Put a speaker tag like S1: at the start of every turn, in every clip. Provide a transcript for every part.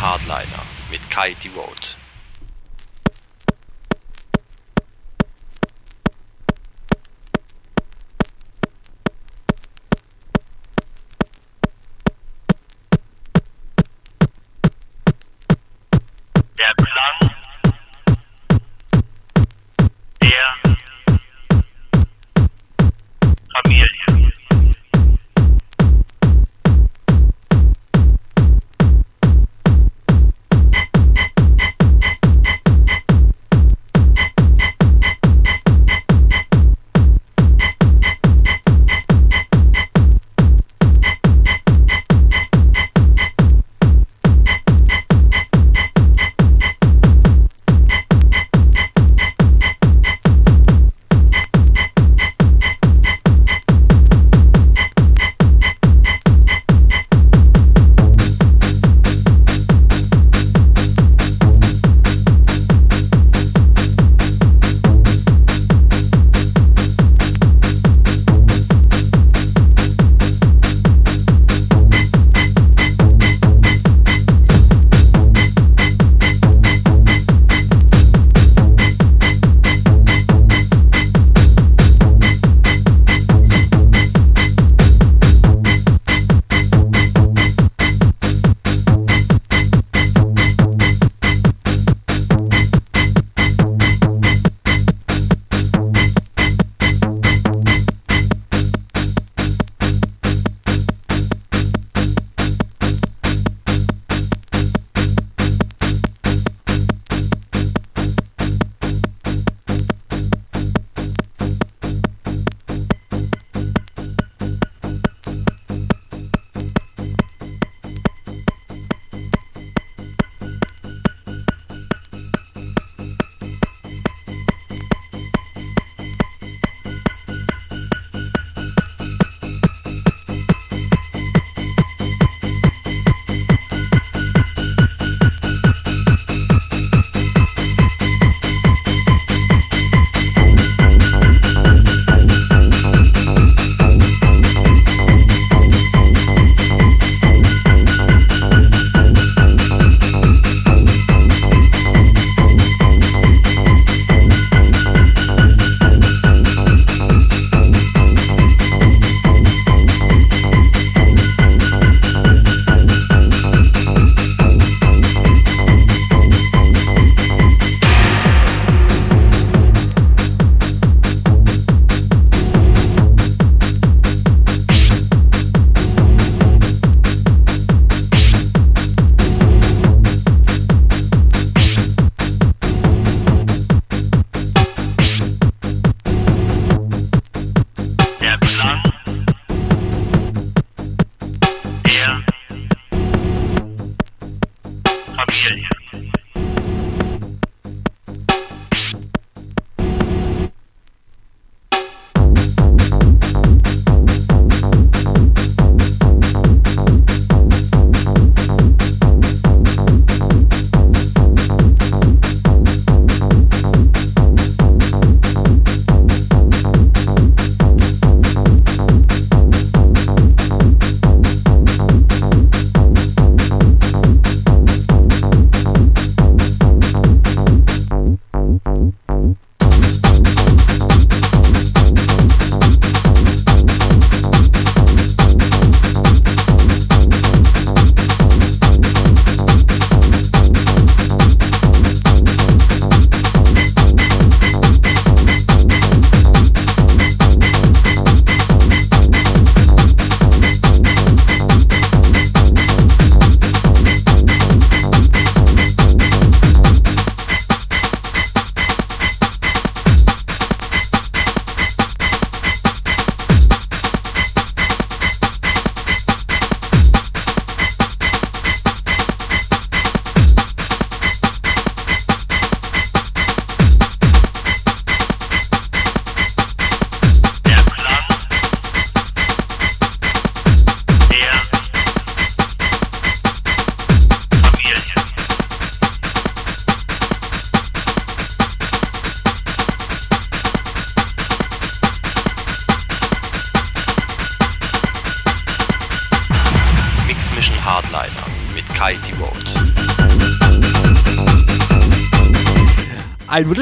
S1: Hardliner mit Kai Devote.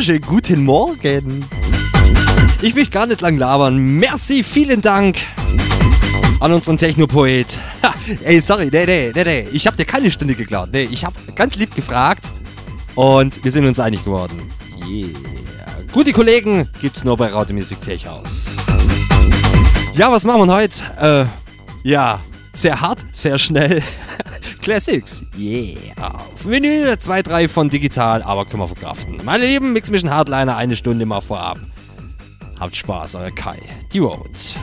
S2: Wunderschönen guten Morgen. Ich möchte gar nicht lang labern. Merci, vielen Dank an unseren Technopoet. Ey, sorry, nee, nee, nee, nee. Ich habe dir keine Stunde geklaut. Nee, ich habe ganz lieb gefragt und wir sind uns einig geworden. Yeah. Gute Kollegen gibt's nur bei Radio Music Tech House. Ja, was machen wir heute? Äh, ja, sehr hart, sehr schnell. Classics. Yeah. Auf Menü 2, 3 von Digital, aber können wir verkraften. Meine lieben Mix Mission Hardliner, eine Stunde mal vorab. Habt Spaß, euer Kai. Die Roads.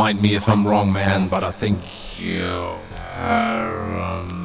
S3: Mind me if I'm wrong, man, but I think you're paranoid.
S4: Um,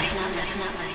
S4: Night.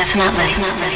S5: Definitely. Definitely.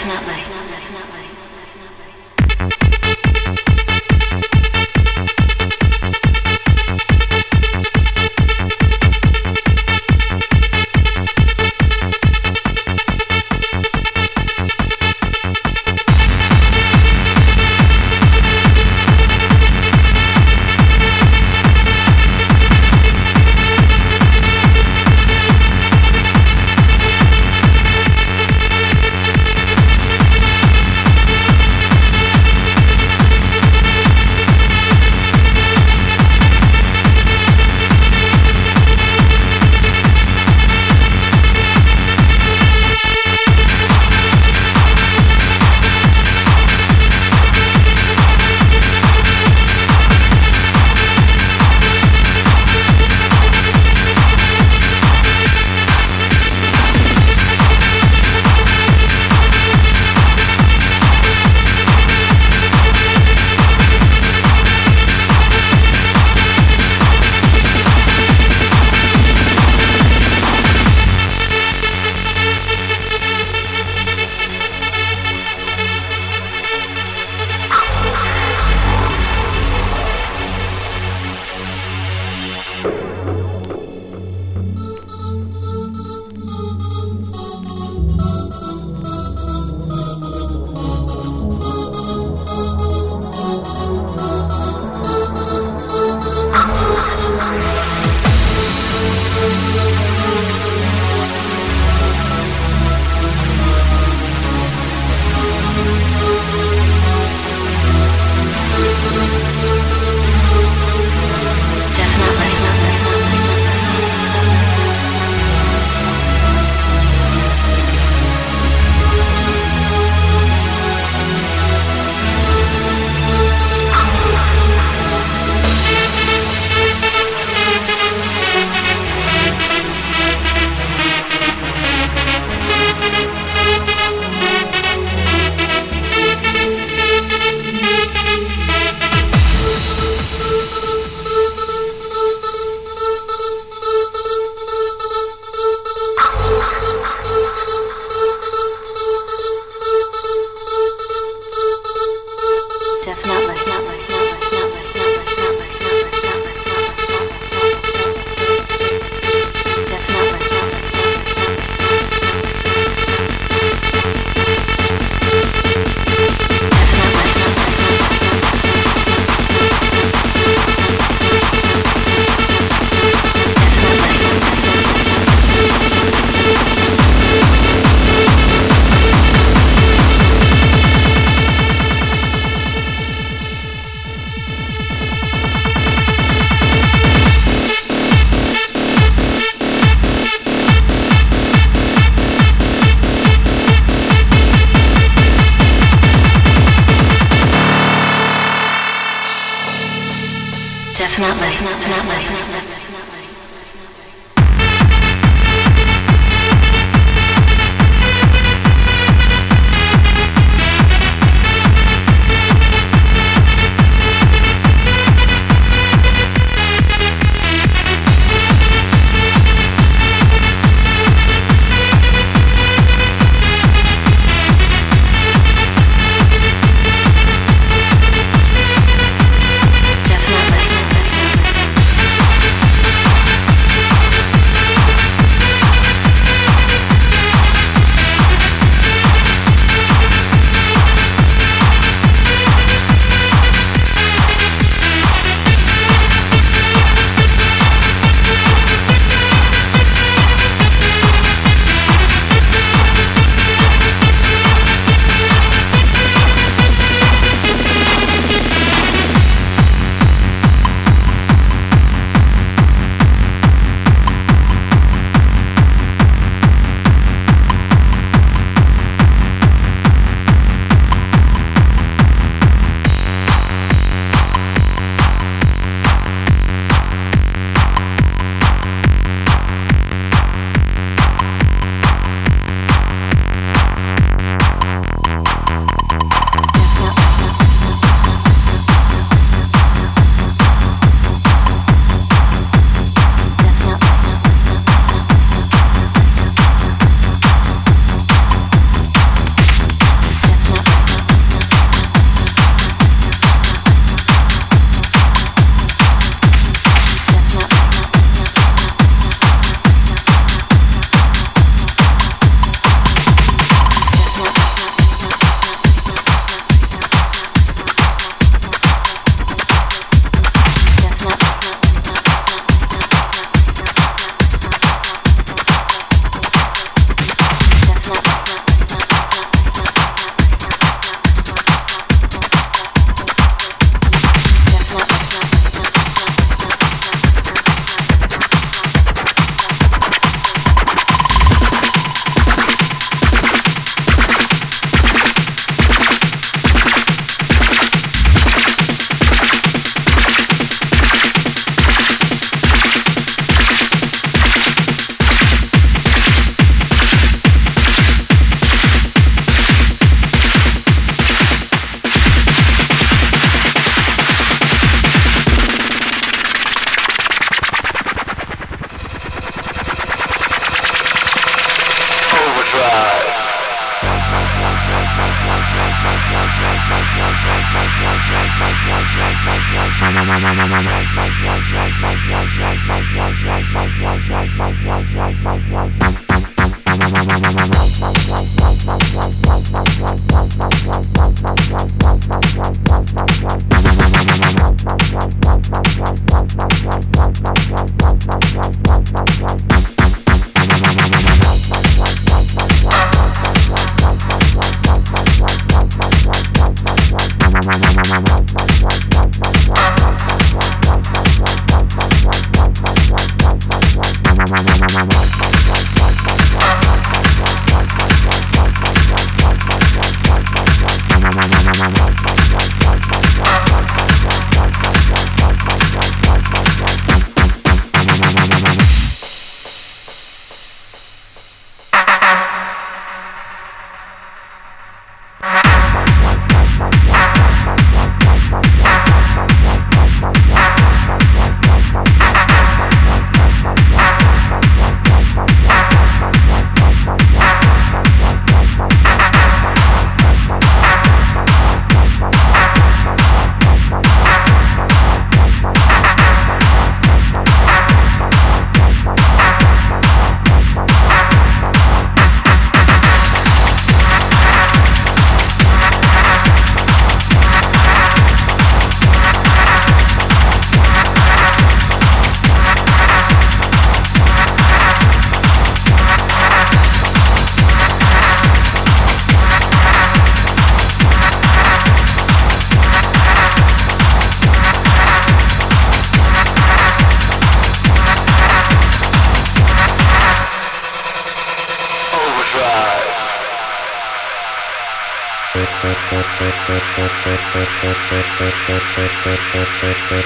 S5: bye.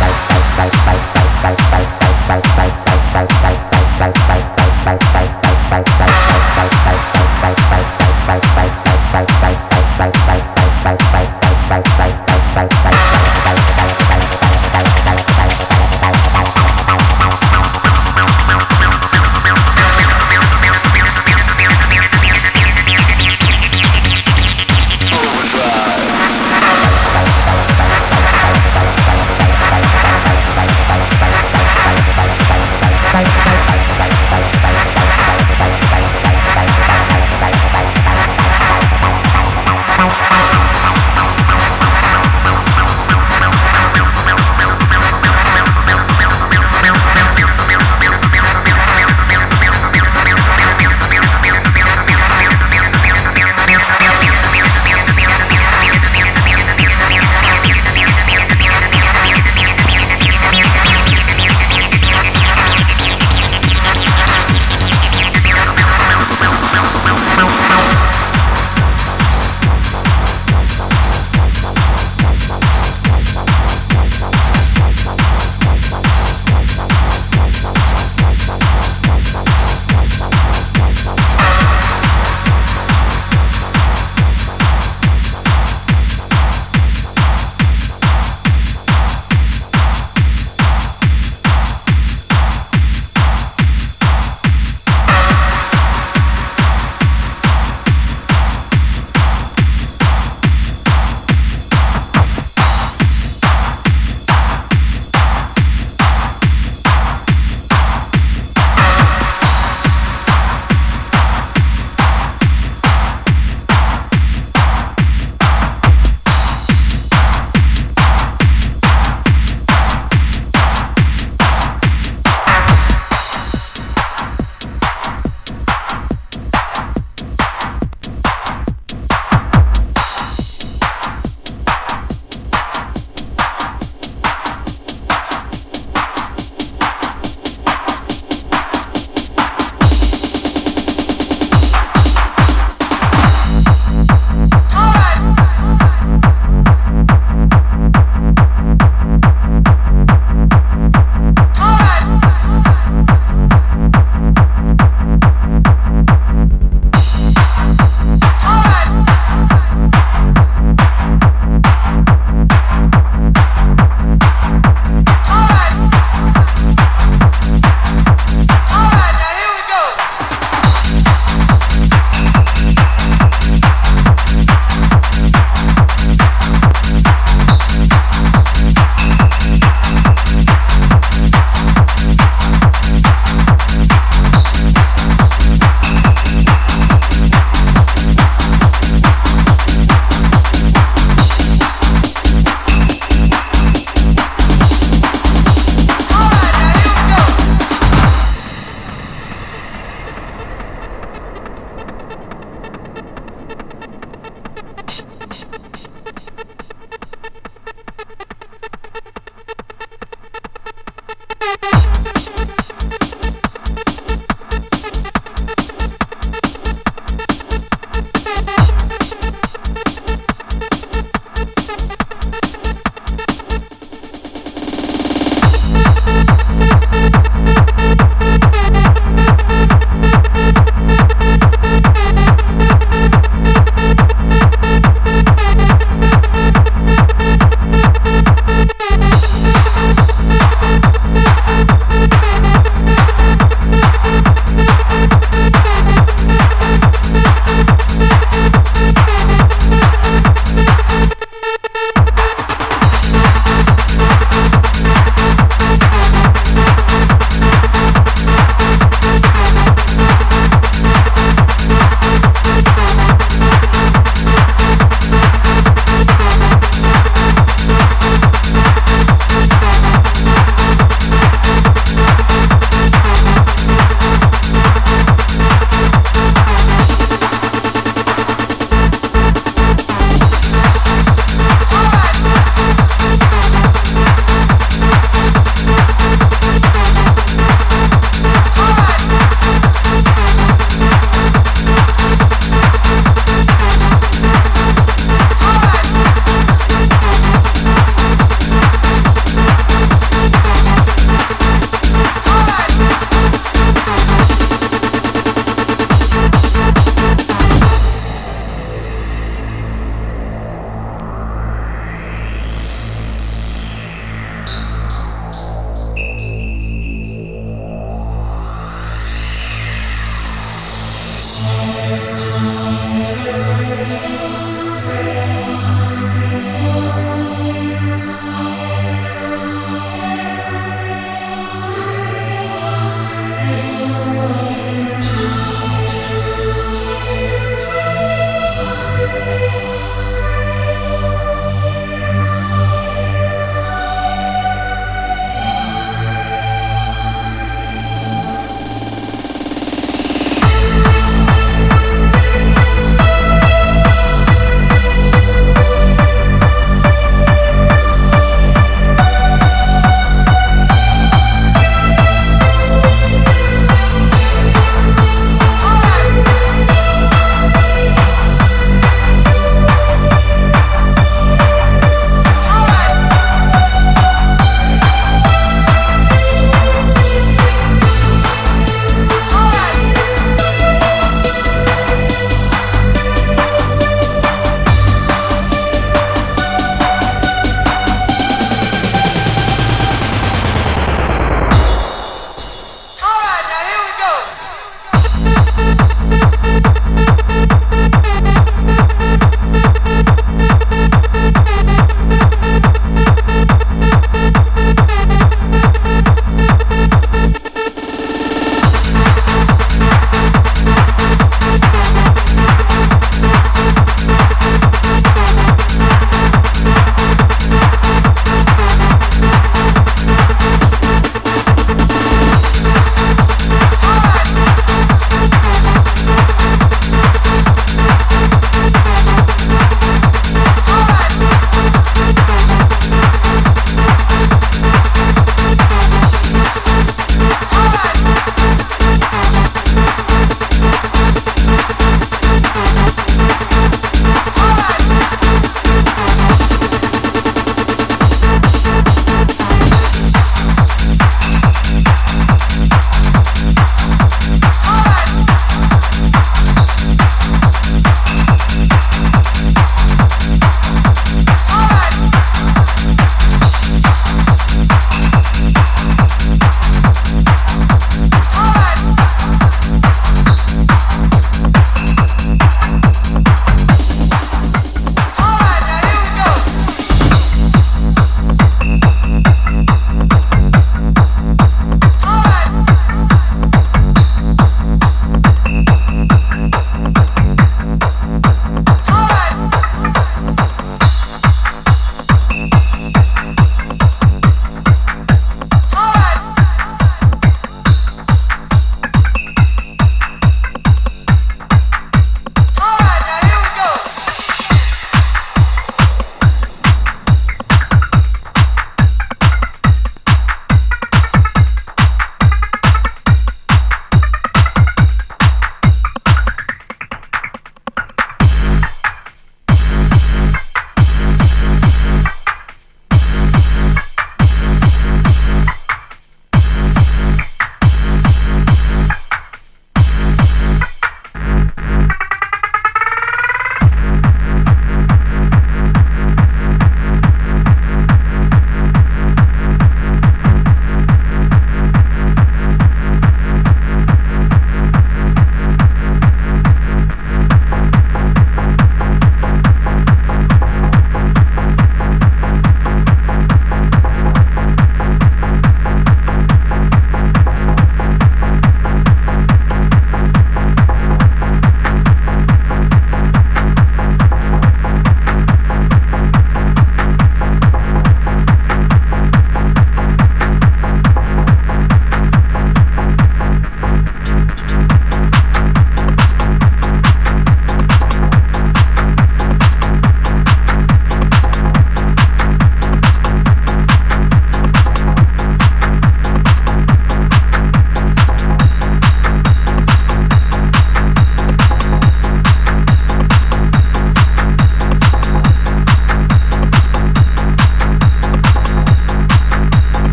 S6: bye
S4: Bye.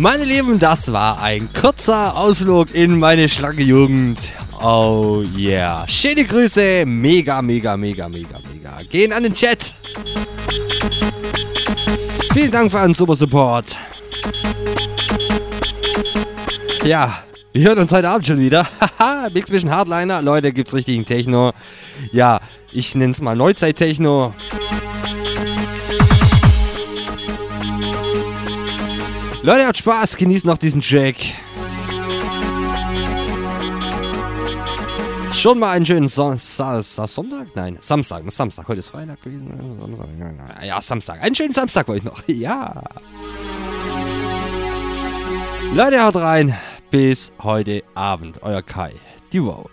S2: Meine Lieben, das war ein kurzer Ausflug in meine schlanke Jugend. Oh yeah. Schöne Grüße. Mega, mega, mega, mega, mega. Gehen an den Chat. Vielen Dank für euren super Support. Ja, wir hören uns heute Abend schon wieder. Haha, Mix Mission Hardliner. Leute, gibt's richtigen Techno. Ja, ich nenn's mal Neuzeit-Techno. Leute, habt Spaß, genießt noch diesen Track. Schon mal einen schönen Son Sa Sa Sonntag? Nein, Samstag. Samstag. Heute ist Freitag gewesen. Ja, Samstag. Einen schönen Samstag wollte ich noch. Ja. Leute, haut rein. Bis heute Abend. Euer Kai. Die Vote.